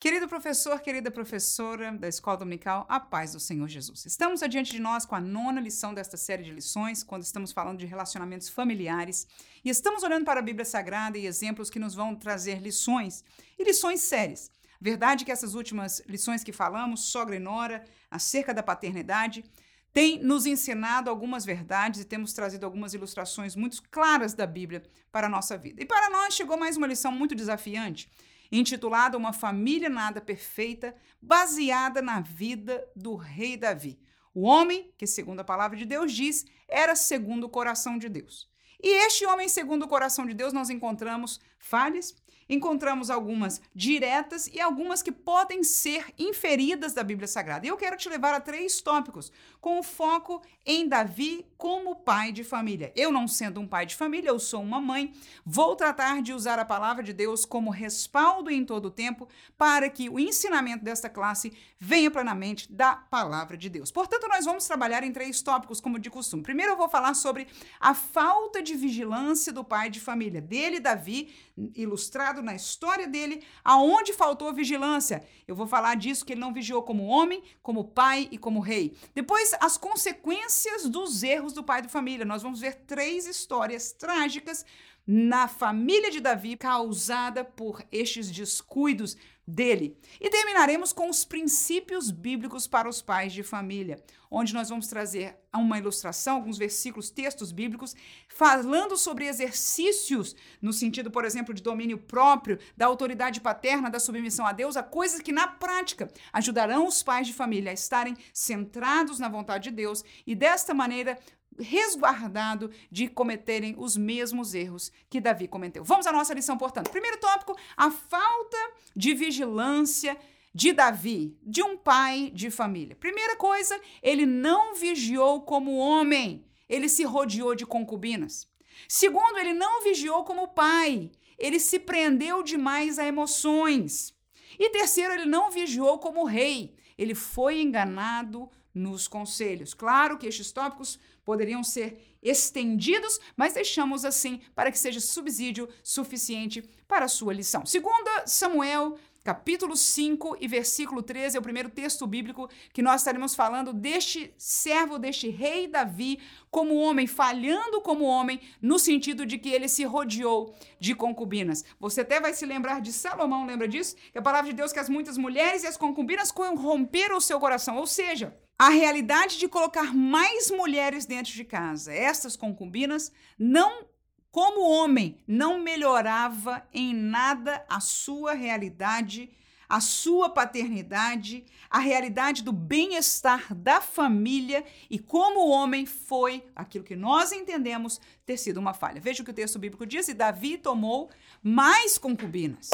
Querido professor, querida professora da Escola Dominical, a paz do Senhor Jesus. Estamos adiante de nós com a nona lição desta série de lições, quando estamos falando de relacionamentos familiares, e estamos olhando para a Bíblia Sagrada e exemplos que nos vão trazer lições, e lições sérias. Verdade que essas últimas lições que falamos, sogra e nora, acerca da paternidade, tem nos ensinado algumas verdades e temos trazido algumas ilustrações muito claras da Bíblia para a nossa vida. E para nós chegou mais uma lição muito desafiante intitulada Uma Família Nada Perfeita, baseada na vida do rei Davi. O homem, que segundo a palavra de Deus diz, era segundo o coração de Deus. E este homem, segundo o coração de Deus, nós encontramos falhas, encontramos algumas diretas e algumas que podem ser inferidas da Bíblia Sagrada. E eu quero te levar a três tópicos, com foco em Davi como pai de família. Eu, não sendo um pai de família, eu sou uma mãe, vou tratar de usar a palavra de Deus como respaldo em todo o tempo para que o ensinamento desta classe venha plenamente da palavra de Deus. Portanto, nós vamos trabalhar em três tópicos, como de costume. Primeiro, eu vou falar sobre a falta de vigilância do pai de família, dele, Davi, ilustrado na história dele, aonde faltou vigilância. Eu vou falar disso que ele não vigiou como homem, como pai e como rei. Depois, as consequências dos erros do pai de família. Nós vamos ver três histórias trágicas na família de Davi causada por estes descuidos dele. E terminaremos com os princípios bíblicos para os pais de família, onde nós vamos trazer uma ilustração, alguns versículos, textos bíblicos, falando sobre exercícios, no sentido, por exemplo, de domínio próprio, da autoridade paterna, da submissão a Deus, a coisas que na prática ajudarão os pais de família a estarem centrados na vontade de Deus e desta maneira resguardado de cometerem os mesmos erros que Davi cometeu. Vamos à nossa lição, portanto. Primeiro tópico: a falta de vigilância de Davi, de um pai de família. Primeira coisa, ele não vigiou como homem, ele se rodeou de concubinas. Segundo, ele não vigiou como pai, ele se prendeu demais a emoções. E terceiro, ele não vigiou como rei, ele foi enganado nos conselhos. Claro que estes tópicos poderiam ser estendidos, mas deixamos assim para que seja subsídio suficiente para a sua lição. Segunda Samuel, capítulo 5 e versículo 13 é o primeiro texto bíblico que nós estaremos falando deste servo, deste rei Davi, como homem, falhando como homem, no sentido de que ele se rodeou de concubinas. Você até vai se lembrar de Salomão, lembra disso? Que a palavra de Deus que as muitas mulheres e as concubinas corromperam o seu coração, ou seja, a realidade de colocar mais mulheres dentro de casa. Estas concubinas não como homem, não melhorava em nada a sua realidade, a sua paternidade, a realidade do bem-estar da família e como homem foi aquilo que nós entendemos ter sido uma falha. Veja o que o texto bíblico diz: e Davi tomou mais concubinas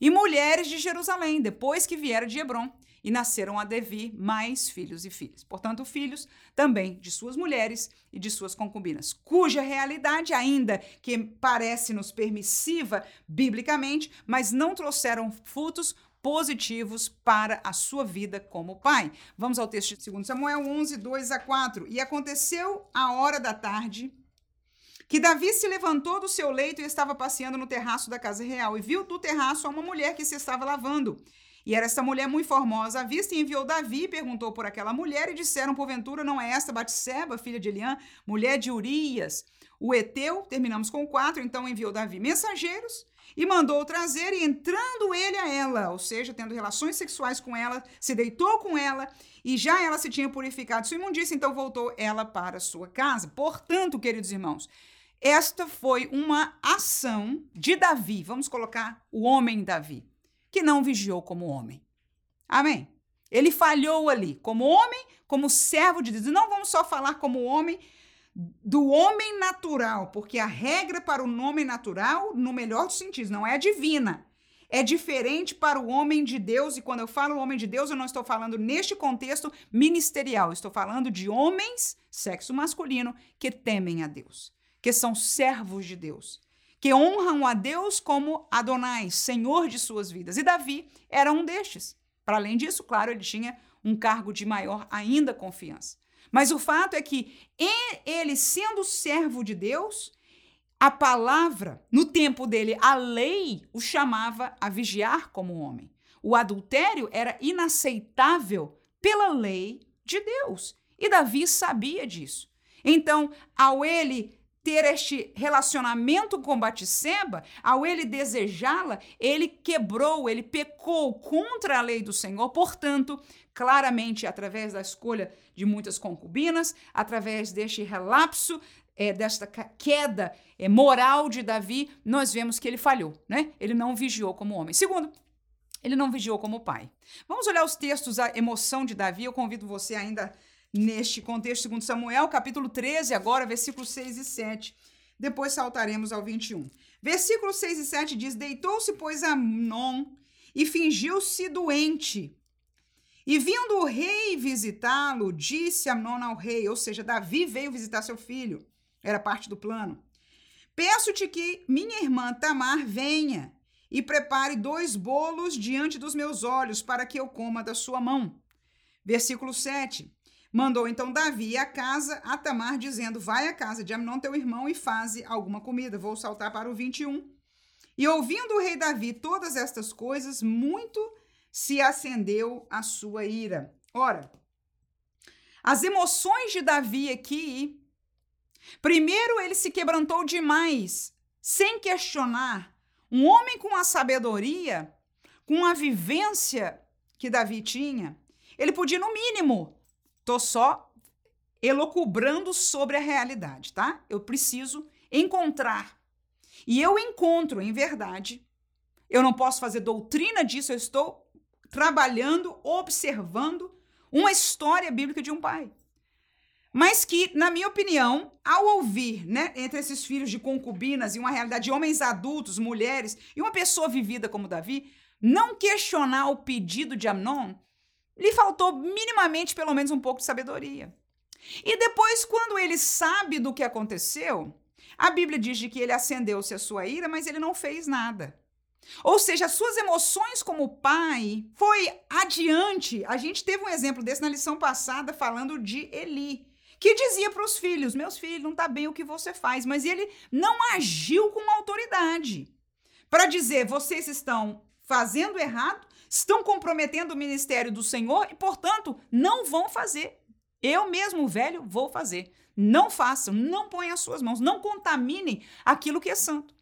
e mulheres de Jerusalém, depois que vieram de Hebron e nasceram a Devi mais filhos e filhas. Portanto, filhos também de suas mulheres e de suas concubinas, cuja realidade, ainda que parece-nos permissiva biblicamente, mas não trouxeram frutos positivos para a sua vida como pai. Vamos ao texto de 2 Samuel 11, 2 a 4. E aconteceu a hora da tarde que Davi se levantou do seu leito e estava passeando no terraço da casa real e viu do terraço uma mulher que se estava lavando. E era essa mulher muito formosa à vista, e enviou Davi, perguntou por aquela mulher, e disseram, porventura, não é esta Batseba, filha de Eliã, mulher de Urias, o Eteu? Terminamos com quatro, então enviou Davi mensageiros, e mandou trazer, e entrando ele a ela, ou seja, tendo relações sexuais com ela, se deitou com ela, e já ela se tinha purificado sua imundícia, então voltou ela para sua casa. Portanto, queridos irmãos, esta foi uma ação de Davi, vamos colocar o homem Davi que não vigiou como homem. Amém? Ele falhou ali, como homem, como servo de Deus. E não vamos só falar como homem do homem natural, porque a regra para o nome natural, no melhor dos sentidos, não é divina. É diferente para o homem de Deus, e quando eu falo homem de Deus, eu não estou falando neste contexto ministerial, estou falando de homens, sexo masculino, que temem a Deus, que são servos de Deus que honram a Deus como Adonai, Senhor de suas vidas. E Davi era um destes. Para além disso, claro, ele tinha um cargo de maior ainda confiança. Mas o fato é que ele, sendo servo de Deus, a palavra, no tempo dele, a lei o chamava a vigiar como homem. o adultério era inaceitável pela lei de Deus. E Davi sabia disso. Então, ao ele ter este relacionamento com Batisseba, ao ele desejá-la, ele quebrou, ele pecou contra a lei do Senhor. Portanto, claramente, através da escolha de muitas concubinas, através deste relapso, é, desta queda é, moral de Davi, nós vemos que ele falhou, né? Ele não vigiou como homem. Segundo, ele não vigiou como pai. Vamos olhar os textos, a emoção de Davi. Eu convido você ainda neste contexto, segundo Samuel, capítulo 13, agora, versículos 6 e 7. Depois saltaremos ao 21. Versículos 6 e 7 diz: Deitou-se, pois, Amnon e fingiu-se doente. E vindo o rei visitá-lo, disse Amnon ao rei, ou seja, Davi veio visitar seu filho, era parte do plano. Peço-te que minha irmã Tamar venha e prepare dois bolos diante dos meus olhos para que eu coma da sua mão. Versículo 7. Mandou então Davi a casa a Tamar, dizendo: Vai à casa de Amnon, teu irmão, e faze alguma comida. Vou saltar para o 21. E ouvindo o rei Davi todas estas coisas, muito se acendeu a sua ira. Ora, as emoções de Davi aqui. Primeiro, ele se quebrantou demais, sem questionar. Um homem com a sabedoria, com a vivência que Davi tinha, ele podia, no mínimo, Tô só elocubrando sobre a realidade, tá? Eu preciso encontrar. E eu encontro, em verdade. Eu não posso fazer doutrina disso, eu estou trabalhando, observando uma história bíblica de um pai. Mas que, na minha opinião, ao ouvir, né, entre esses filhos de concubinas e uma realidade de homens adultos, mulheres e uma pessoa vivida como Davi, não questionar o pedido de Amnon lhe faltou minimamente, pelo menos, um pouco de sabedoria. E depois, quando ele sabe do que aconteceu, a Bíblia diz que ele acendeu-se a sua ira, mas ele não fez nada. Ou seja, as suas emoções como pai foi adiante. A gente teve um exemplo desse na lição passada falando de Eli, que dizia para os filhos: "Meus filhos, não está bem o que você faz", mas ele não agiu com autoridade para dizer: "Vocês estão fazendo errado, estão comprometendo o ministério do Senhor e, portanto, não vão fazer. Eu mesmo, velho, vou fazer. Não façam, não ponham as suas mãos, não contaminem aquilo que é santo.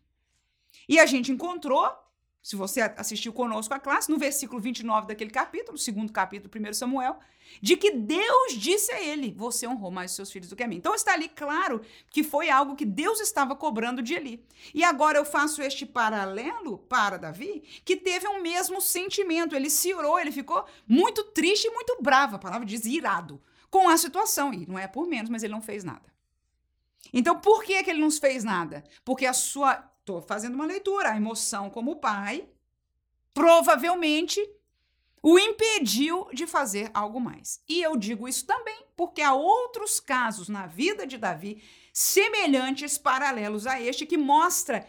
E a gente encontrou, se você assistiu conosco a classe, no versículo 29 daquele capítulo, segundo capítulo, 1 Samuel, de que Deus disse a ele: Você honrou mais os seus filhos do que a mim. Então está ali claro que foi algo que Deus estava cobrando de Eli. E agora eu faço este paralelo para Davi, que teve o um mesmo sentimento. Ele se irou, ele ficou muito triste e muito bravo. A palavra diz irado com a situação. E não é por menos, mas ele não fez nada. Então, por que, que ele não fez nada? Porque a sua. Estou fazendo uma leitura. A emoção como pai provavelmente o impediu de fazer algo mais. E eu digo isso também porque há outros casos na vida de Davi semelhantes, paralelos a este, que mostra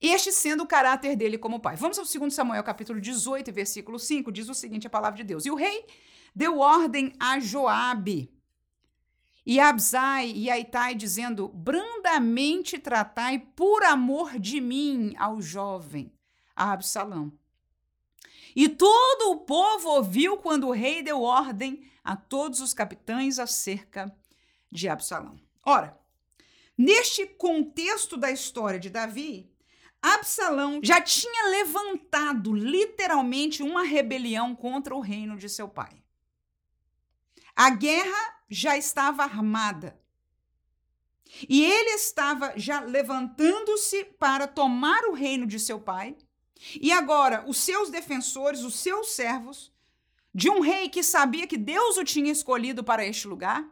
este sendo o caráter dele como pai. Vamos ao 2 Samuel, capítulo 18, versículo 5, diz o seguinte a palavra de Deus. E o rei deu ordem a Joabe e a Abzai e a Itai, dizendo, brandamente tratai por amor de mim ao jovem, a Absalão e todo o povo ouviu quando o rei deu ordem a todos os capitães acerca de Absalão. Ora, neste contexto da história de Davi, Absalão já tinha levantado literalmente uma rebelião contra o reino de seu pai. A guerra já estava armada. E ele estava já levantando-se para tomar o reino de seu pai e agora, os seus defensores, os seus servos, de um rei que sabia que Deus o tinha escolhido para este lugar,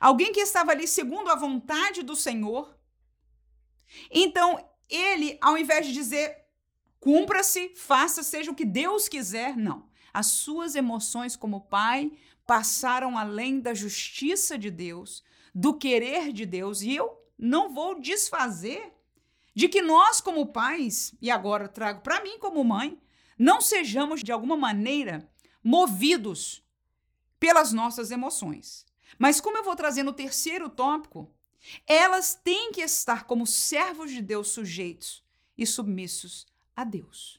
alguém que estava ali segundo a vontade do Senhor. Então, ele, ao invés de dizer, cumpra-se, faça, seja o que Deus quiser, não. As suas emoções como pai passaram além da justiça de Deus, do querer de Deus, e eu não vou desfazer de que nós, como pais, e agora trago para mim como mãe, não sejamos de alguma maneira movidos pelas nossas emoções. Mas como eu vou trazer no terceiro tópico, elas têm que estar como servos de Deus sujeitos e submissos a Deus.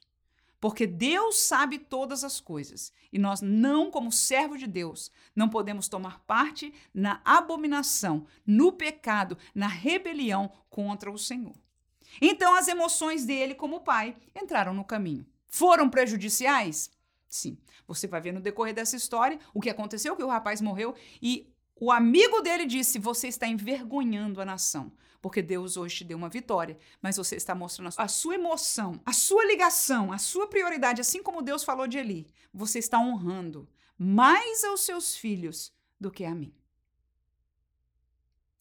Porque Deus sabe todas as coisas e nós não, como servo de Deus, não podemos tomar parte na abominação, no pecado, na rebelião contra o Senhor. Então as emoções dele como pai entraram no caminho. Foram prejudiciais? Sim. Você vai ver no decorrer dessa história o que aconteceu, que o rapaz morreu e o amigo dele disse: Você está envergonhando a nação, porque Deus hoje te deu uma vitória, mas você está mostrando a sua emoção, a sua ligação, a sua prioridade, assim como Deus falou de Eli. Você está honrando mais aos seus filhos do que a mim.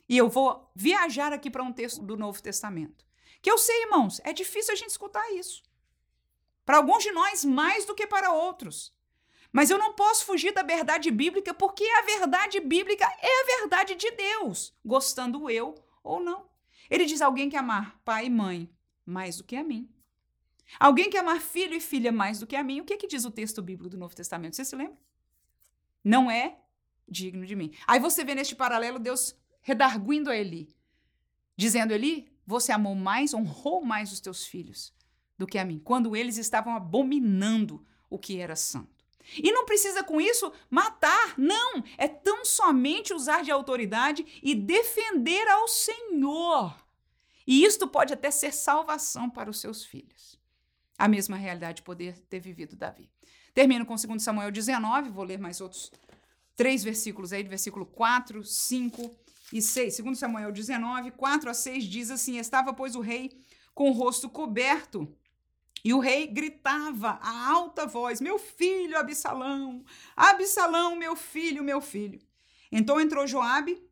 E eu vou viajar aqui para um texto do Novo Testamento. Que eu sei, irmãos, é difícil a gente escutar isso. Para alguns de nós, mais do que para outros. Mas eu não posso fugir da verdade bíblica, porque a verdade bíblica é a verdade de Deus, gostando eu ou não. Ele diz: alguém que amar pai e mãe mais do que a mim. Alguém que amar filho e filha mais do que a mim. O que, que diz o texto bíblico do Novo Testamento? Você se lembra? Não é digno de mim. Aí você vê neste paralelo Deus redarguindo a Eli, dizendo: Eli, você amou mais, honrou mais os teus filhos do que a mim, quando eles estavam abominando o que era santo. E não precisa com isso matar, não. É tão somente usar de autoridade e defender ao Senhor. E isto pode até ser salvação para os seus filhos. A mesma realidade poder ter vivido Davi. Termino com 2 Samuel 19, vou ler mais outros três versículos aí, do versículo 4, 5 e 6. 2 Samuel 19, 4 a 6 diz assim: Estava, pois, o rei com o rosto coberto e o rei gritava a alta voz: Meu filho, Absalão! Absalão, meu filho, meu filho! Então entrou Joabe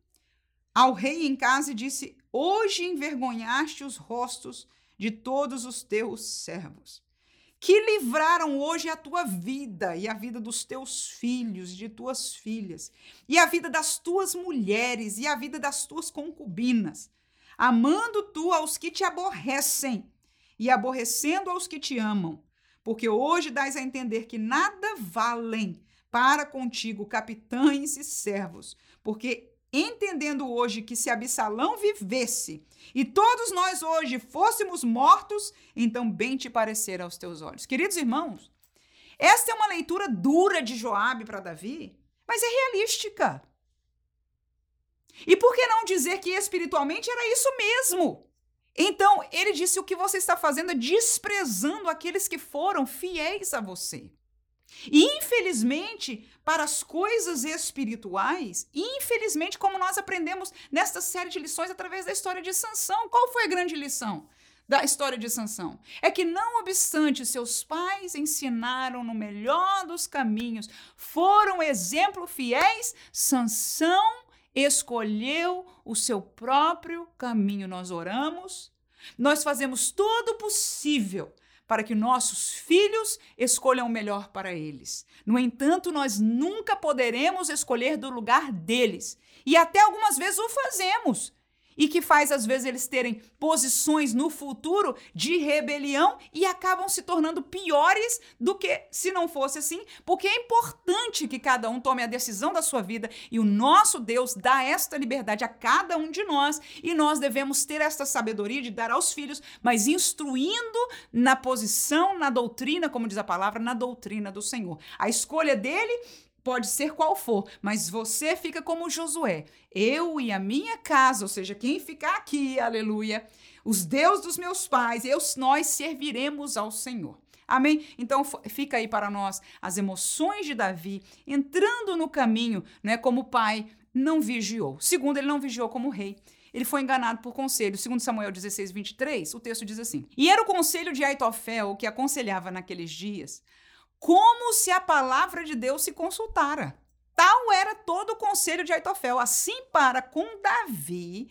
ao rei em casa e disse: Hoje envergonhaste os rostos de todos os teus servos, que livraram hoje a tua vida e a vida dos teus filhos de tuas filhas, e a vida das tuas mulheres e a vida das tuas concubinas, amando tu aos que te aborrecem e aborrecendo aos que te amam, porque hoje dás a entender que nada valem para contigo capitães e servos, porque entendendo hoje que se Absalão vivesse e todos nós hoje fôssemos mortos, então bem te parecer aos teus olhos. Queridos irmãos, esta é uma leitura dura de Joabe para Davi, mas é realística. E por que não dizer que espiritualmente era isso mesmo? Então, ele disse: o que você está fazendo é desprezando aqueles que foram fiéis a você. E, infelizmente, para as coisas espirituais, infelizmente, como nós aprendemos nesta série de lições através da história de Sansão, qual foi a grande lição? da história de Sansão é que não obstante seus pais ensinaram no melhor dos caminhos, foram exemplo fiéis, Sansão escolheu o seu próprio caminho. Nós oramos, nós fazemos todo o possível para que nossos filhos escolham o melhor para eles. No entanto, nós nunca poderemos escolher do lugar deles. E até algumas vezes o fazemos e que faz às vezes eles terem posições no futuro de rebelião e acabam se tornando piores do que se não fosse assim, porque é importante que cada um tome a decisão da sua vida e o nosso Deus dá esta liberdade a cada um de nós e nós devemos ter esta sabedoria de dar aos filhos, mas instruindo na posição, na doutrina, como diz a palavra, na doutrina do Senhor. A escolha dele pode ser qual for, mas você fica como Josué. Eu e a minha casa, ou seja, quem ficar aqui, aleluia, os deuses dos meus pais, eu, nós serviremos ao Senhor. Amém? Então fica aí para nós as emoções de Davi entrando no caminho, né, como pai não vigiou. Segundo, ele não vigiou como rei. Ele foi enganado por conselho. Segundo Samuel 16, 23, o texto diz assim: E era o conselho de Aitofel que aconselhava naqueles dias como se a palavra de Deus se consultara. Tal era todo o conselho de Aitofel, assim para com Davi,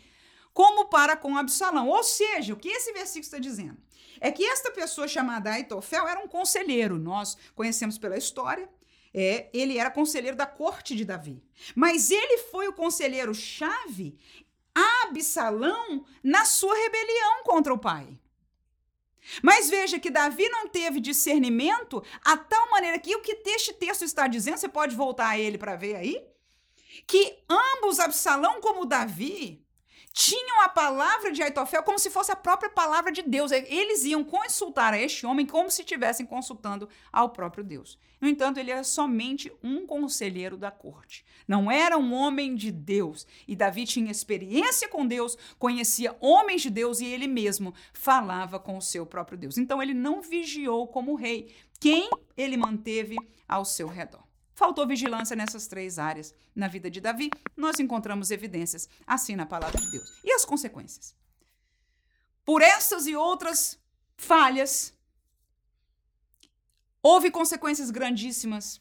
como para com Absalão. Ou seja, o que esse versículo está dizendo? É que esta pessoa chamada Aitofel era um conselheiro, nós conhecemos pela história, é, ele era conselheiro da corte de Davi. Mas ele foi o conselheiro-chave a Absalão na sua rebelião contra o pai. Mas veja que Davi não teve discernimento a tal maneira que o que este texto está dizendo, você pode voltar a ele para ver aí, que ambos, Absalão como Davi, tinham a palavra de Aitofel como se fosse a própria palavra de Deus. Eles iam consultar a este homem como se estivessem consultando ao próprio Deus. No entanto, ele era somente um conselheiro da corte. Não era um homem de Deus. E Davi tinha experiência com Deus, conhecia homens de Deus e ele mesmo falava com o seu próprio Deus. Então, ele não vigiou como rei quem ele manteve ao seu redor. Faltou vigilância nessas três áreas. Na vida de Davi, nós encontramos evidências assim na palavra de Deus. E as consequências? Por essas e outras falhas, houve consequências grandíssimas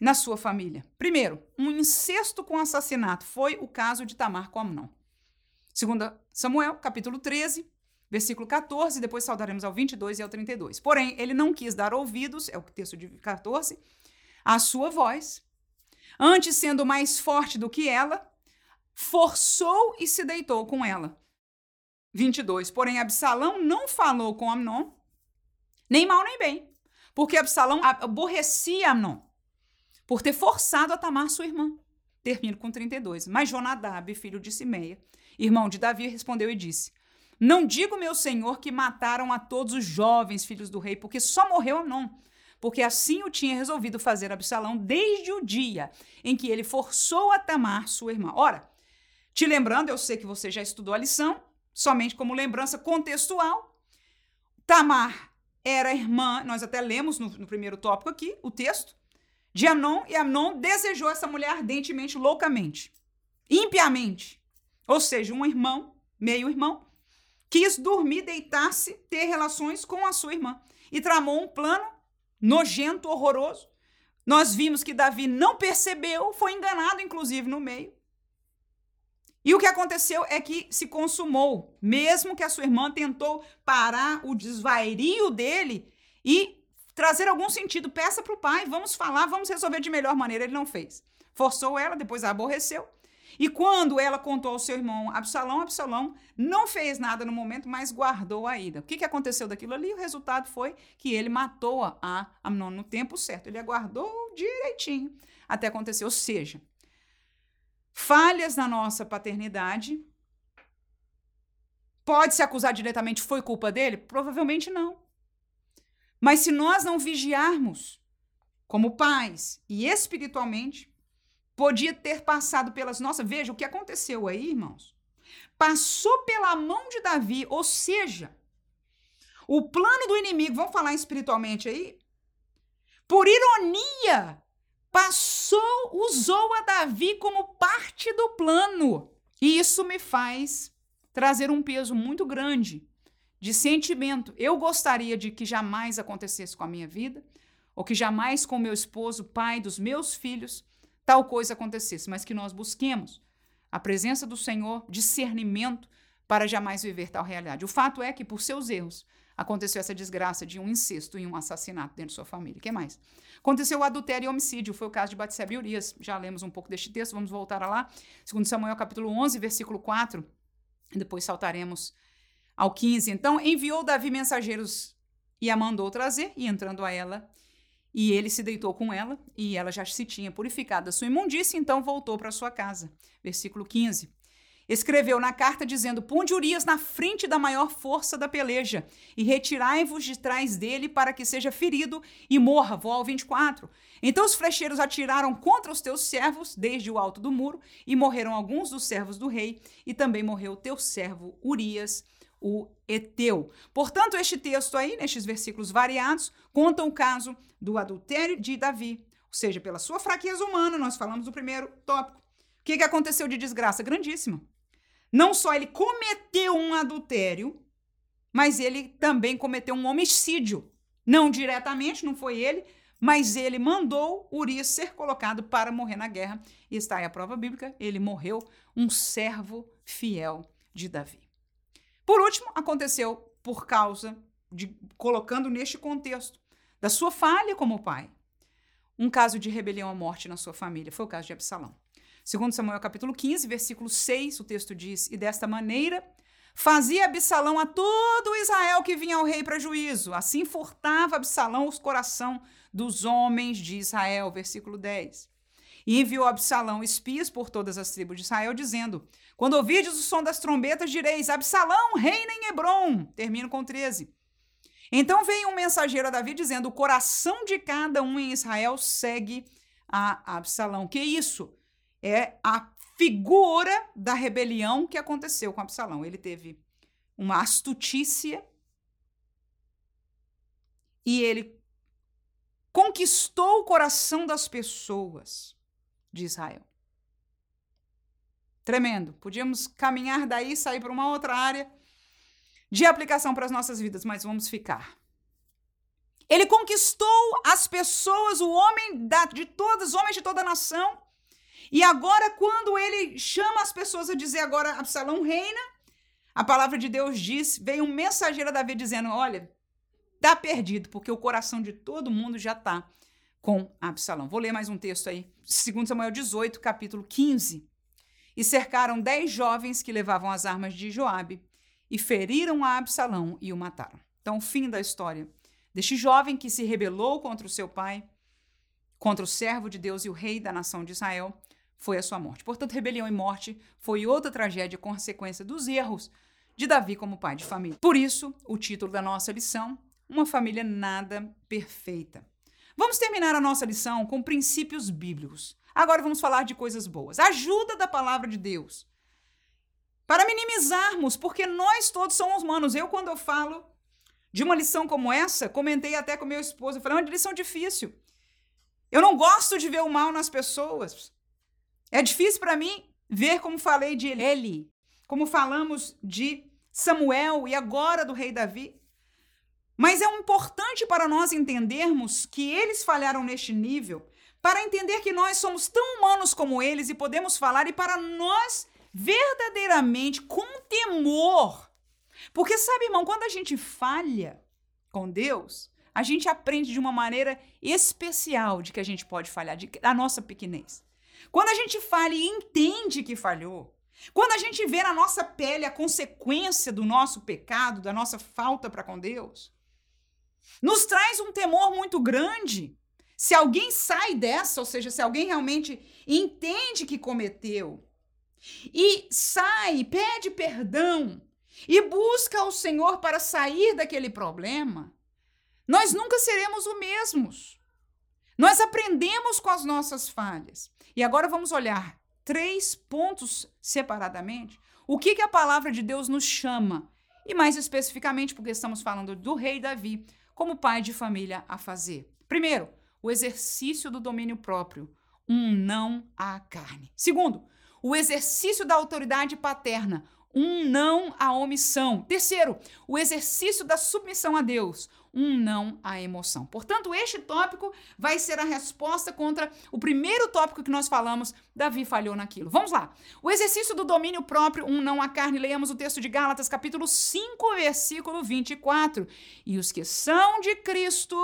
na sua família. Primeiro, um incesto com assassinato foi o caso de Tamar com Amnon. Segunda Samuel, capítulo 13, versículo 14, depois saudaremos ao 22 e ao 32. Porém, ele não quis dar ouvidos, é o texto de 14, a sua voz, antes sendo mais forte do que ela, forçou e se deitou com ela. 22. Porém, Absalão não falou com Amnon, nem mal nem bem, porque Absalão aborrecia Amnon por ter forçado a Tamar sua irmã. Termino com 32. Mas Jonadab, filho de Simeia, irmão de Davi, respondeu e disse: Não digo, meu senhor, que mataram a todos os jovens filhos do rei, porque só morreu Amnon porque assim o tinha resolvido fazer Absalão desde o dia em que ele forçou a Tamar, sua irmã. Ora, te lembrando, eu sei que você já estudou a lição, somente como lembrança contextual, Tamar era irmã, nós até lemos no, no primeiro tópico aqui, o texto, de Amnon, e Amnon desejou essa mulher ardentemente, loucamente, impiamente. Ou seja, um irmão, meio irmão, quis dormir, deitar-se, ter relações com a sua irmã e tramou um plano nojento, horroroso. Nós vimos que Davi não percebeu, foi enganado, inclusive, no meio. E o que aconteceu é que se consumou, mesmo que a sua irmã tentou parar o desvairio dele e trazer algum sentido. Peça para o pai, vamos falar, vamos resolver de melhor maneira. Ele não fez. Forçou ela, depois a aborreceu e quando ela contou ao seu irmão Absalão, Absalão não fez nada no momento, mas guardou a ida. O que, que aconteceu daquilo ali? O resultado foi que ele matou a Amnon no tempo certo. Ele aguardou direitinho até acontecer. Ou seja, falhas na nossa paternidade. Pode se acusar diretamente foi culpa dele? Provavelmente não. Mas se nós não vigiarmos como pais e espiritualmente, podia ter passado pelas nossas. Veja o que aconteceu aí, irmãos. Passou pela mão de Davi, ou seja, o plano do inimigo, vamos falar espiritualmente aí? Por ironia, passou, usou a Davi como parte do plano. E isso me faz trazer um peso muito grande de sentimento. Eu gostaria de que jamais acontecesse com a minha vida, ou que jamais com meu esposo, pai dos meus filhos, tal coisa acontecesse, mas que nós busquemos a presença do Senhor, discernimento para jamais viver tal realidade. O fato é que, por seus erros, aconteceu essa desgraça de um incesto e um assassinato dentro de sua família. O que mais? Aconteceu o adultério e homicídio, foi o caso de Batseba e Urias. Já lemos um pouco deste texto, vamos voltar lá. Segundo Samuel, capítulo 11, versículo 4, e depois saltaremos ao 15. Então, enviou Davi mensageiros e a mandou trazer, e entrando a ela, e ele se deitou com ela, e ela já se tinha purificado da sua imundícia, então voltou para sua casa. Versículo 15. Escreveu na carta dizendo: Ponde Urias na frente da maior força da peleja, e retirai-vos de trás dele para que seja ferido e morra. Ao 24. Então os flecheiros atiraram contra os teus servos, desde o alto do muro, e morreram alguns dos servos do rei, e também morreu teu servo Urias o Eteu. Portanto, este texto aí, nestes versículos variados, conta o caso do adultério de Davi, ou seja, pela sua fraqueza humana, nós falamos do primeiro tópico. O que, que aconteceu de desgraça grandíssima? Não só ele cometeu um adultério, mas ele também cometeu um homicídio. Não diretamente, não foi ele, mas ele mandou Urias ser colocado para morrer na guerra. E está aí a prova bíblica: ele morreu, um servo fiel de Davi. Por último, aconteceu por causa de colocando neste contexto da sua falha como pai. Um caso de rebelião à morte na sua família foi o caso de Absalão. Segundo Samuel capítulo 15, versículo 6, o texto diz: "E desta maneira fazia Absalão a todo Israel que vinha ao rei para juízo. Assim furtava Absalão os coração dos homens de Israel." Versículo 10. E enviou Absalão espias por todas as tribos de Israel, dizendo: Quando ouvirdes o som das trombetas, direis: Absalão reina em Hebron. Termino com 13. Então veio um mensageiro a Davi dizendo: O coração de cada um em Israel segue a Absalão. Que isso? É a figura da rebelião que aconteceu com Absalão. Ele teve uma astutícia e ele conquistou o coração das pessoas de Israel. Tremendo. Podíamos caminhar daí, sair para uma outra área de aplicação para as nossas vidas, mas vamos ficar. Ele conquistou as pessoas, o homem da, de todas, os homens de toda a nação. E agora, quando ele chama as pessoas a dizer agora Absalão reina, a palavra de Deus diz, veio um mensageiro a Davi dizendo: olha, tá perdido, porque o coração de todo mundo já tá com Absalão. Vou ler mais um texto aí, 2 Samuel 18, capítulo 15. E cercaram dez jovens que levavam as armas de Joabe e feriram a Absalão e o mataram. Então, o fim da história deste jovem que se rebelou contra o seu pai, contra o servo de Deus e o rei da nação de Israel, foi a sua morte. Portanto, rebelião e morte foi outra tragédia consequência dos erros de Davi como pai de família. Por isso, o título da nossa lição, Uma família nada perfeita. Vamos terminar a nossa lição com princípios bíblicos. Agora vamos falar de coisas boas. Ajuda da palavra de Deus. Para minimizarmos, porque nós todos somos humanos. Eu, quando eu falo de uma lição como essa, comentei até com meu esposo, eu falei, é uma lição difícil. Eu não gosto de ver o mal nas pessoas. É difícil para mim ver como falei de ele, como falamos de Samuel e agora do rei Davi. Mas é importante para nós entendermos que eles falharam neste nível, para entender que nós somos tão humanos como eles e podemos falar, e para nós verdadeiramente com temor. Porque sabe, irmão, quando a gente falha com Deus, a gente aprende de uma maneira especial de que a gente pode falhar, de, da nossa pequenez. Quando a gente falha e entende que falhou, quando a gente vê na nossa pele a consequência do nosso pecado, da nossa falta para com Deus, nos traz um temor muito grande. Se alguém sai dessa, ou seja, se alguém realmente entende que cometeu e sai, pede perdão e busca o Senhor para sair daquele problema, nós nunca seremos os mesmos. Nós aprendemos com as nossas falhas. E agora vamos olhar três pontos separadamente. O que, que a palavra de Deus nos chama? E mais especificamente, porque estamos falando do rei Davi, como pai de família a fazer. Primeiro, o exercício do domínio próprio, um não à carne. Segundo, o exercício da autoridade paterna, um não à omissão. Terceiro, o exercício da submissão a Deus, um não à emoção. Portanto, este tópico vai ser a resposta contra o primeiro tópico que nós falamos, Davi falhou naquilo. Vamos lá. O exercício do domínio próprio, um não à carne. Leamos o texto de Gálatas, capítulo 5, versículo 24. E os que são de Cristo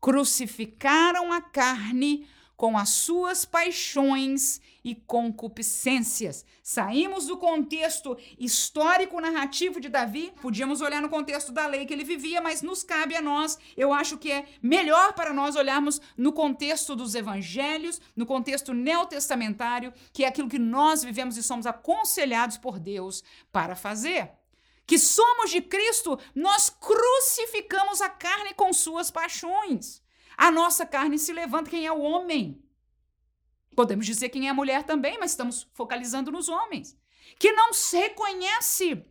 crucificaram a carne com as suas paixões e concupiscências. Saímos do contexto histórico narrativo de Davi, podíamos olhar no contexto da lei que ele vivia, mas nos cabe a nós, eu acho que é melhor para nós olharmos no contexto dos evangelhos, no contexto neotestamentário, que é aquilo que nós vivemos e somos aconselhados por Deus para fazer que somos de Cristo, nós crucificamos a carne com suas paixões. A nossa carne se levanta quem é o homem. Podemos dizer quem é a mulher também, mas estamos focalizando nos homens. Que não se reconhece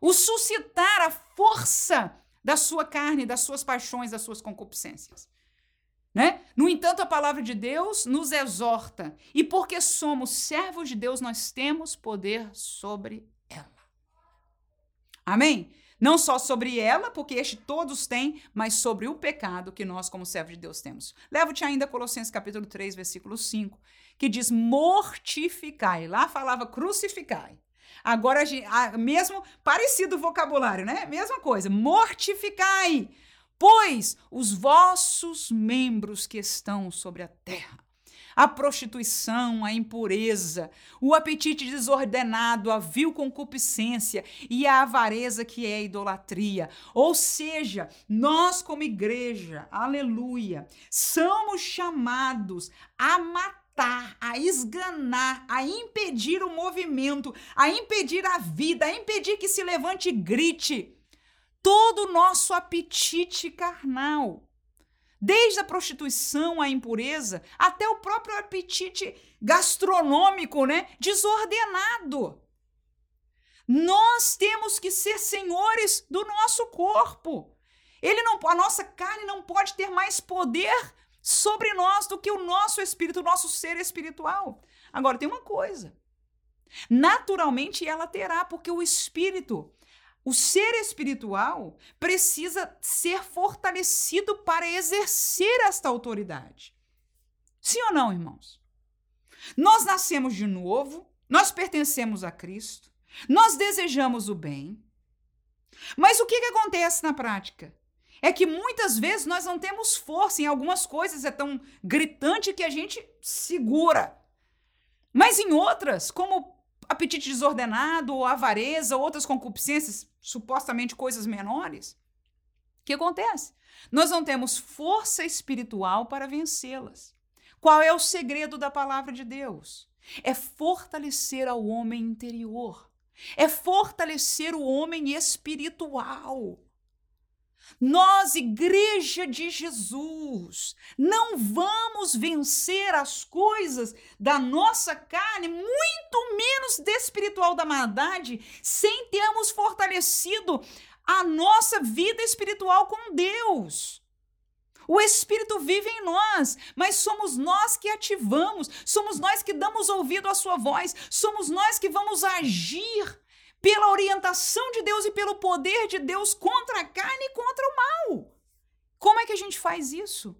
o suscitar a força da sua carne, das suas paixões, das suas concupiscências. Né? No entanto, a palavra de Deus nos exorta, e porque somos servos de Deus, nós temos poder sobre ela. Amém? Não só sobre ela, porque este todos têm, mas sobre o pecado que nós, como servos de Deus, temos. Levo-te ainda a Colossenses capítulo 3, versículo 5, que diz: mortificai. Lá falava crucificai. Agora, mesmo parecido o vocabulário, né? Mesma coisa. Mortificai, pois os vossos membros que estão sobre a terra a prostituição, a impureza, o apetite desordenado, a vil concupiscência e a avareza que é a idolatria. Ou seja, nós como igreja, aleluia, somos chamados a matar a esganar, a impedir o movimento, a impedir a vida, a impedir que se levante e grite todo o nosso apetite carnal. Desde a prostituição, a impureza, até o próprio apetite gastronômico, né? Desordenado. Nós temos que ser senhores do nosso corpo. Ele não, a nossa carne não pode ter mais poder sobre nós do que o nosso espírito, o nosso ser espiritual. Agora tem uma coisa. Naturalmente ela terá, porque o espírito, o ser espiritual precisa ser fortalecido para exercer esta autoridade. Sim ou não, irmãos? Nós nascemos de novo, nós pertencemos a Cristo, nós desejamos o bem. Mas o que, que acontece na prática? É que muitas vezes nós não temos força em algumas coisas, é tão gritante que a gente segura. Mas em outras, como apetite desordenado, ou avareza, ou outras concupiscências, supostamente coisas menores, o que acontece? Nós não temos força espiritual para vencê-las. Qual é o segredo da palavra de Deus? É fortalecer ao homem interior, é fortalecer o homem espiritual. Nós, Igreja de Jesus, não vamos vencer as coisas da nossa carne, muito menos da espiritual da maldade, sem termos fortalecido a nossa vida espiritual com Deus. O Espírito vive em nós, mas somos nós que ativamos, somos nós que damos ouvido à Sua voz, somos nós que vamos agir pela orientação de Deus e pelo poder de Deus contra a carne e contra o mal. Como é que a gente faz isso?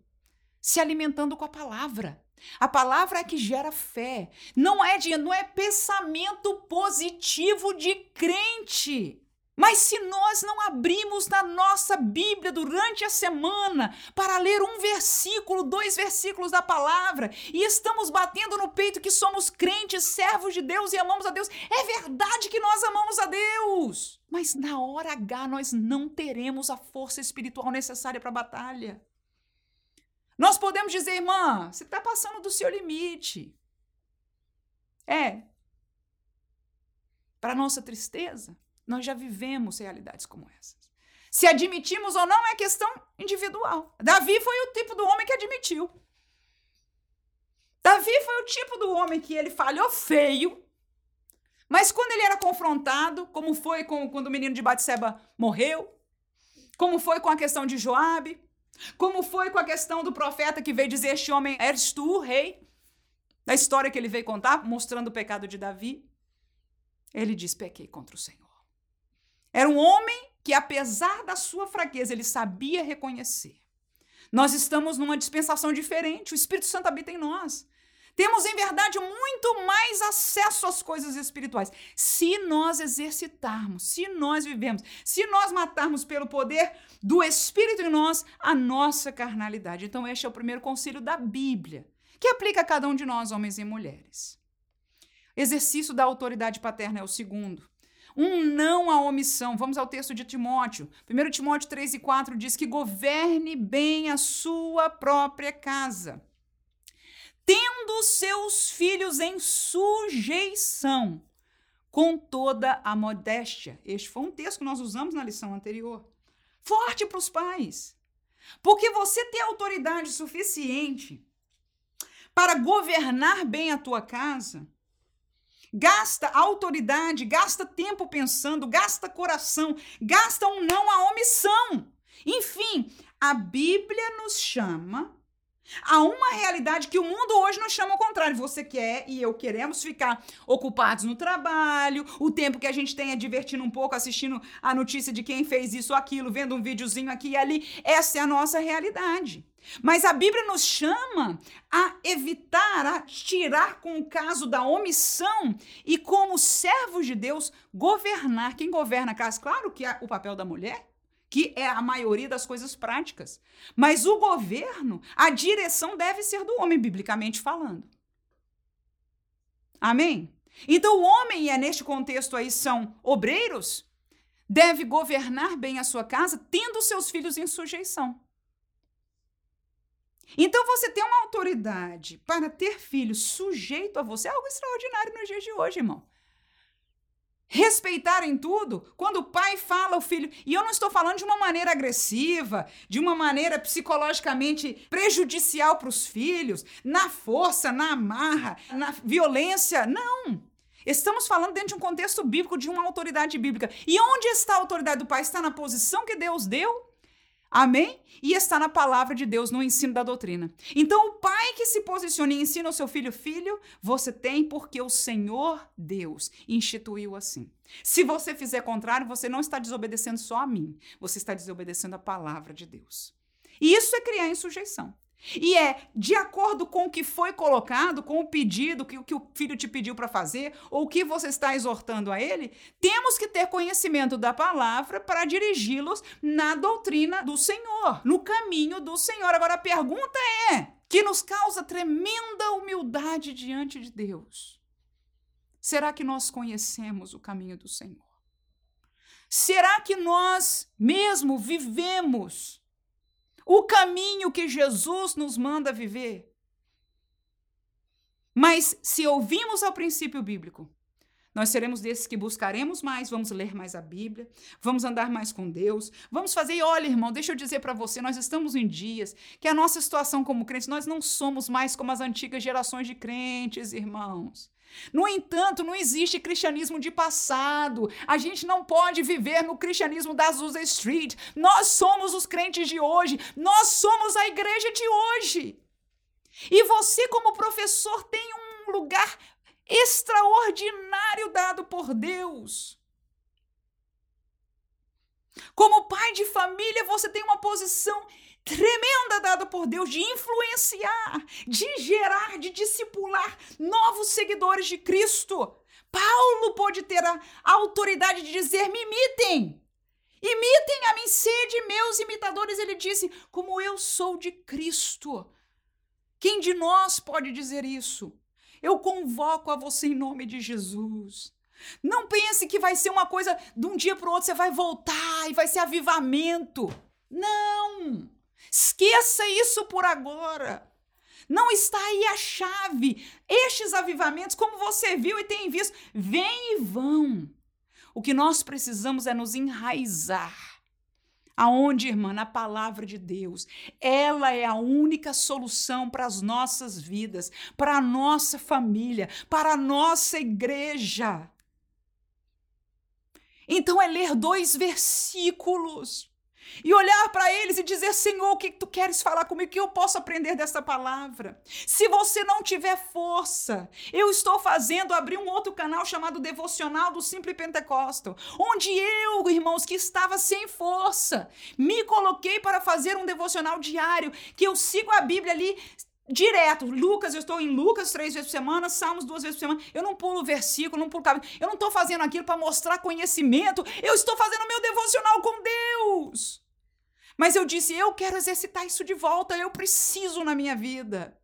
Se alimentando com a palavra. A palavra é que gera fé. Não é de, não é pensamento positivo de crente. Mas se nós não abrimos na nossa Bíblia durante a semana para ler um versículo, dois versículos da palavra, e estamos batendo no peito que somos crentes, servos de Deus e amamos a Deus, é verdade que nós amamos a Deus. Mas na hora H nós não teremos a força espiritual necessária para a batalha. Nós podemos dizer, irmã, você está passando do seu limite. É. Para nossa tristeza, nós já vivemos realidades como essas. Se admitimos ou não é questão individual. Davi foi o tipo do homem que admitiu. Davi foi o tipo do homem que ele falhou feio, mas quando ele era confrontado, como foi com, quando o menino de Batseba morreu, como foi com a questão de Joabe, como foi com a questão do profeta que veio dizer este homem és tu, rei, da história que ele veio contar, mostrando o pecado de Davi, ele diz: pequei contra o Senhor. Era um homem que, apesar da sua fraqueza, ele sabia reconhecer. Nós estamos numa dispensação diferente, o Espírito Santo habita em nós. Temos, em verdade, muito mais acesso às coisas espirituais. Se nós exercitarmos, se nós vivemos, se nós matarmos pelo poder do Espírito em nós a nossa carnalidade. Então, este é o primeiro conselho da Bíblia, que aplica a cada um de nós, homens e mulheres. Exercício da autoridade paterna é o segundo. Um não à omissão. Vamos ao texto de Timóteo. 1 Timóteo 3 e 4 diz que governe bem a sua própria casa, tendo seus filhos em sujeição, com toda a modéstia. Este foi um texto que nós usamos na lição anterior. Forte para os pais. Porque você tem autoridade suficiente para governar bem a tua casa gasta autoridade, gasta tempo pensando, gasta coração, gasta um não à omissão. Enfim, a Bíblia nos chama a uma realidade que o mundo hoje nos chama ao contrário. Você quer e eu queremos ficar ocupados no trabalho, o tempo que a gente tem é divertindo um pouco, assistindo a notícia de quem fez isso ou aquilo, vendo um videozinho aqui e ali. Essa é a nossa realidade. Mas a Bíblia nos chama a evitar, a tirar com o caso da omissão e, como servos de Deus, governar. Quem governa a casa? Claro que é o papel da mulher, que é a maioria das coisas práticas. Mas o governo, a direção deve ser do homem, biblicamente falando. Amém? Então, o homem, e é neste contexto aí são obreiros, deve governar bem a sua casa, tendo seus filhos em sujeição. Então, você ter uma autoridade para ter filho sujeito a você é algo extraordinário nos dias de hoje, irmão. Respeitar em tudo, quando o pai fala ao filho, e eu não estou falando de uma maneira agressiva, de uma maneira psicologicamente prejudicial para os filhos, na força, na amarra, na violência, não. Estamos falando dentro de um contexto bíblico, de uma autoridade bíblica. E onde está a autoridade do pai? Está na posição que Deus deu Amém? E está na palavra de Deus, no ensino da doutrina. Então, o pai que se posiciona e ensina o seu filho, filho, você tem porque o Senhor Deus instituiu assim. Se você fizer contrário, você não está desobedecendo só a mim, você está desobedecendo a palavra de Deus. E isso é criar em sujeição. E é de acordo com o que foi colocado, com o pedido que, que o filho te pediu para fazer, ou o que você está exortando a ele, temos que ter conhecimento da palavra para dirigi-los na doutrina do Senhor, no caminho do Senhor. Agora a pergunta é: que nos causa tremenda humildade diante de Deus. Será que nós conhecemos o caminho do Senhor? Será que nós mesmo vivemos o caminho que Jesus nos manda viver. Mas se ouvimos ao princípio bíblico, nós seremos desses que buscaremos mais, vamos ler mais a Bíblia, vamos andar mais com Deus, vamos fazer. E olha, irmão, deixa eu dizer para você, nós estamos em dias que a nossa situação como crentes, nós não somos mais como as antigas gerações de crentes, irmãos. No entanto, não existe cristianismo de passado. A gente não pode viver no cristianismo da Azusa Street. Nós somos os crentes de hoje. Nós somos a igreja de hoje. E você, como professor, tem um lugar extraordinário dado por Deus. Como pai de família, você tem uma posição tremenda dada por Deus de influenciar, de gerar, de discipular novos seguidores de Cristo. Paulo pode ter a autoridade de dizer: me imitem. Imitem a mim, sede meus imitadores. Ele disse: como eu sou de Cristo. Quem de nós pode dizer isso? Eu convoco a você em nome de Jesus. Não pense que vai ser uma coisa de um dia para o outro você vai voltar e vai ser avivamento. Não! Esqueça isso por agora. Não está aí a chave. Estes avivamentos, como você viu e tem visto, vêm e vão. O que nós precisamos é nos enraizar. Aonde, irmã? Na palavra de Deus. Ela é a única solução para as nossas vidas, para a nossa família, para a nossa igreja. Então é ler dois versículos e olhar para eles e dizer: Senhor, o que tu queres falar comigo? O que eu posso aprender desta palavra? Se você não tiver força, eu estou fazendo abrir um outro canal chamado Devocional do Simple Pentecostal, onde eu, irmãos, que estava sem força, me coloquei para fazer um devocional diário, que eu sigo a Bíblia ali direto. Lucas, eu estou em Lucas três vezes por semana, Salmos duas vezes por semana. Eu não pulo versículo, não pulo capítulo. Eu não estou fazendo aquilo para mostrar conhecimento. Eu estou fazendo meu devocional com Deus. Mas eu disse, eu quero exercitar isso de volta. Eu preciso na minha vida.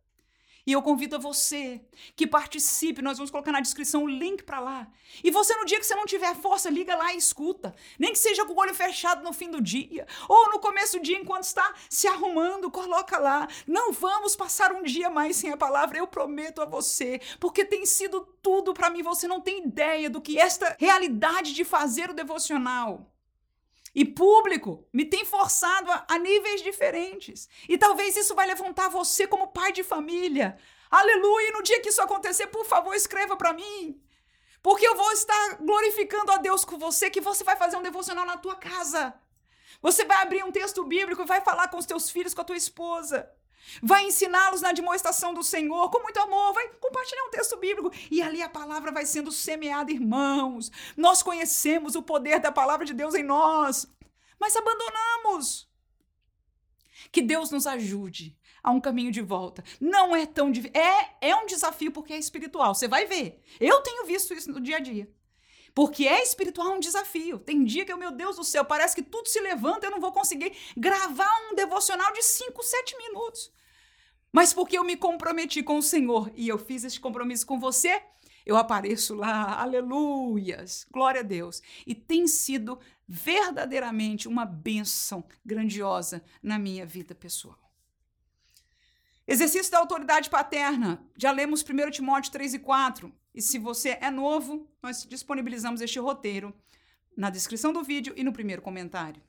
E eu convido a você que participe, nós vamos colocar na descrição o link para lá. E você, no dia que você não tiver força, liga lá e escuta. Nem que seja com o olho fechado no fim do dia, ou no começo do dia, enquanto está se arrumando, coloca lá. Não vamos passar um dia mais sem a palavra, eu prometo a você, porque tem sido tudo para mim. Você não tem ideia do que esta realidade de fazer o devocional e público me tem forçado a, a, níveis diferentes. E talvez isso vai levantar você como pai de família. Aleluia! E no dia que isso acontecer, por favor, escreva para mim. Porque eu vou estar glorificando a Deus com você, que você vai fazer um devocional na tua casa. Você vai abrir um texto bíblico e vai falar com os teus filhos, com a tua esposa. Vai ensiná-los na demonstração do Senhor com muito amor, vai compartilhar um texto bíblico e ali a palavra vai sendo semeada, irmãos. Nós conhecemos o poder da palavra de Deus em nós, mas abandonamos. Que Deus nos ajude a um caminho de volta. Não é tão. É, é um desafio porque é espiritual. Você vai ver. Eu tenho visto isso no dia a dia. Porque é espiritual um desafio. Tem dia que, meu Deus do céu, parece que tudo se levanta, eu não vou conseguir gravar um devocional de 5, 7 minutos. Mas porque eu me comprometi com o Senhor e eu fiz este compromisso com você, eu apareço lá, aleluias, glória a Deus. E tem sido verdadeiramente uma bênção grandiosa na minha vida pessoal. Exercício da autoridade paterna. Já lemos 1 Timóteo 3 e 4. E se você é novo, nós disponibilizamos este roteiro na descrição do vídeo e no primeiro comentário.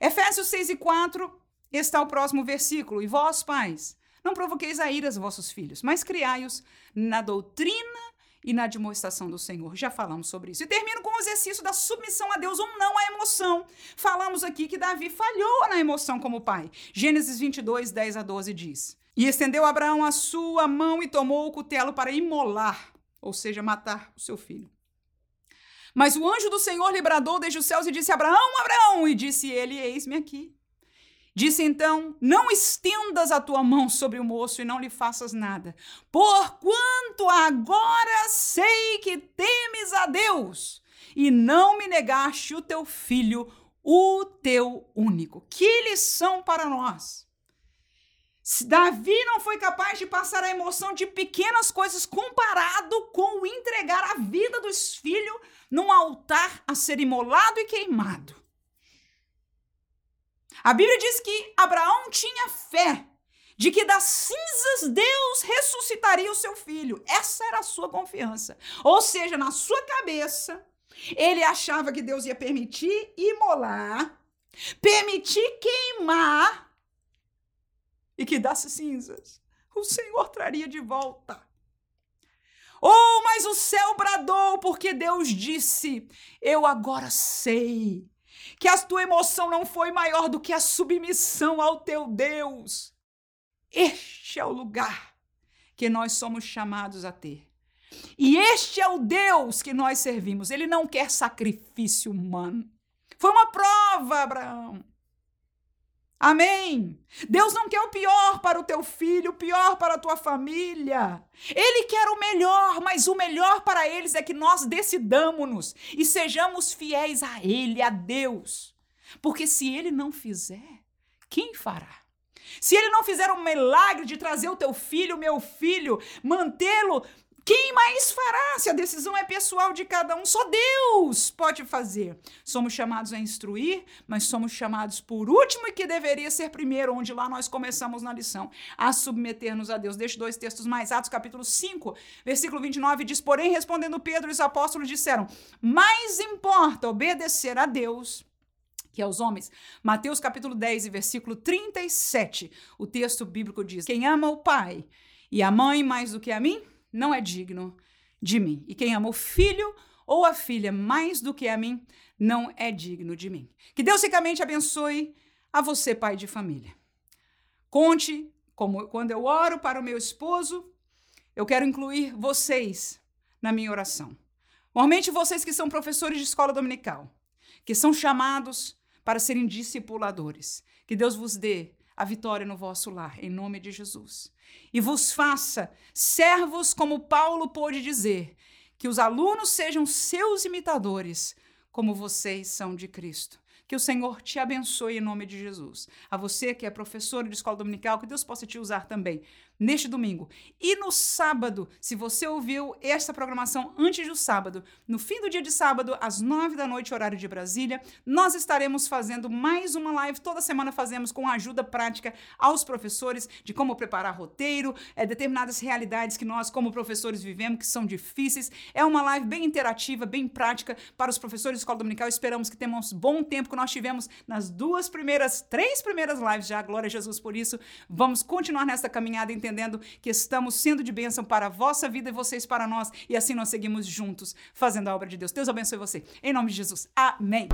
Efésios 6 e 4 está o próximo versículo. E vós, pais, não provoqueis a ira vossos filhos, mas criai-os na doutrina e na demonstração do Senhor. Já falamos sobre isso. E termino com o exercício da submissão a Deus ou não à emoção. Falamos aqui que Davi falhou na emoção como pai. Gênesis 22, 10 a 12 diz: E estendeu Abraão a sua mão e tomou o cutelo para imolar, ou seja, matar o seu filho. Mas o anjo do Senhor lhe bradou desde os céus e disse: Abraão, Abraão! E disse ele: Eis-me aqui. Disse então: Não estendas a tua mão sobre o moço e não lhe faças nada, porquanto agora sei que temes a Deus e não me negaste o teu filho, o teu único. Que lição para nós! Davi não foi capaz de passar a emoção de pequenas coisas comparado com o entregar a vida dos filhos num altar a ser imolado e queimado. A Bíblia diz que Abraão tinha fé de que das cinzas Deus ressuscitaria o seu filho. Essa era a sua confiança. Ou seja, na sua cabeça, ele achava que Deus ia permitir imolar, permitir queimar e que das cinzas o Senhor traria de volta. Oh, mas o céu bradou porque Deus disse: Eu agora sei que a tua emoção não foi maior do que a submissão ao teu Deus. Este é o lugar que nós somos chamados a ter. E este é o Deus que nós servimos. Ele não quer sacrifício humano. Foi uma prova, Abraão. Amém. Deus não quer o pior para o teu filho, o pior para a tua família. Ele quer o melhor, mas o melhor para eles é que nós decidamos-nos e sejamos fiéis a Ele, a Deus. Porque se Ele não fizer, quem fará? Se ele não fizer o milagre de trazer o teu filho, meu filho, mantê-lo quem mais fará se a decisão é pessoal de cada um? Só Deus pode fazer. Somos chamados a instruir, mas somos chamados por último e que deveria ser primeiro, onde lá nós começamos na lição, a submeter-nos a Deus. Deixe dois textos mais, Atos capítulo 5, versículo 29 diz: Porém, respondendo Pedro os apóstolos disseram: Mais importa obedecer a Deus que aos homens. Mateus capítulo 10 e versículo 37, o texto bíblico diz: Quem ama o pai e a mãe mais do que a mim, não é digno de mim. E quem ama o filho ou a filha mais do que a mim, não é digno de mim. Que Deus ricamente abençoe a você, pai de família. Conte como quando eu oro para o meu esposo, eu quero incluir vocês na minha oração. Normalmente vocês que são professores de escola dominical, que são chamados para serem discipuladores. Que Deus vos dê a vitória no vosso lar, em nome de Jesus. E vos faça servos, como Paulo pôde dizer, que os alunos sejam seus imitadores, como vocês são de Cristo. Que o Senhor te abençoe em nome de Jesus. A você que é professor de escola dominical, que Deus possa te usar também neste domingo. E no sábado, se você ouviu esta programação antes do sábado, no fim do dia de sábado, às nove da noite, horário de Brasília, nós estaremos fazendo mais uma live. Toda semana fazemos com ajuda prática aos professores de como preparar roteiro, é, determinadas realidades que nós, como professores, vivemos, que são difíceis. É uma live bem interativa, bem prática para os professores de escola dominical. Esperamos que tenhamos bom tempo que nós tivemos nas duas primeiras, três primeiras lives já. Glória a Jesus por isso. Vamos continuar nessa caminhada entendendo que estamos sendo de bênção para a vossa vida e vocês para nós. E assim nós seguimos juntos fazendo a obra de Deus. Deus abençoe você. Em nome de Jesus. Amém.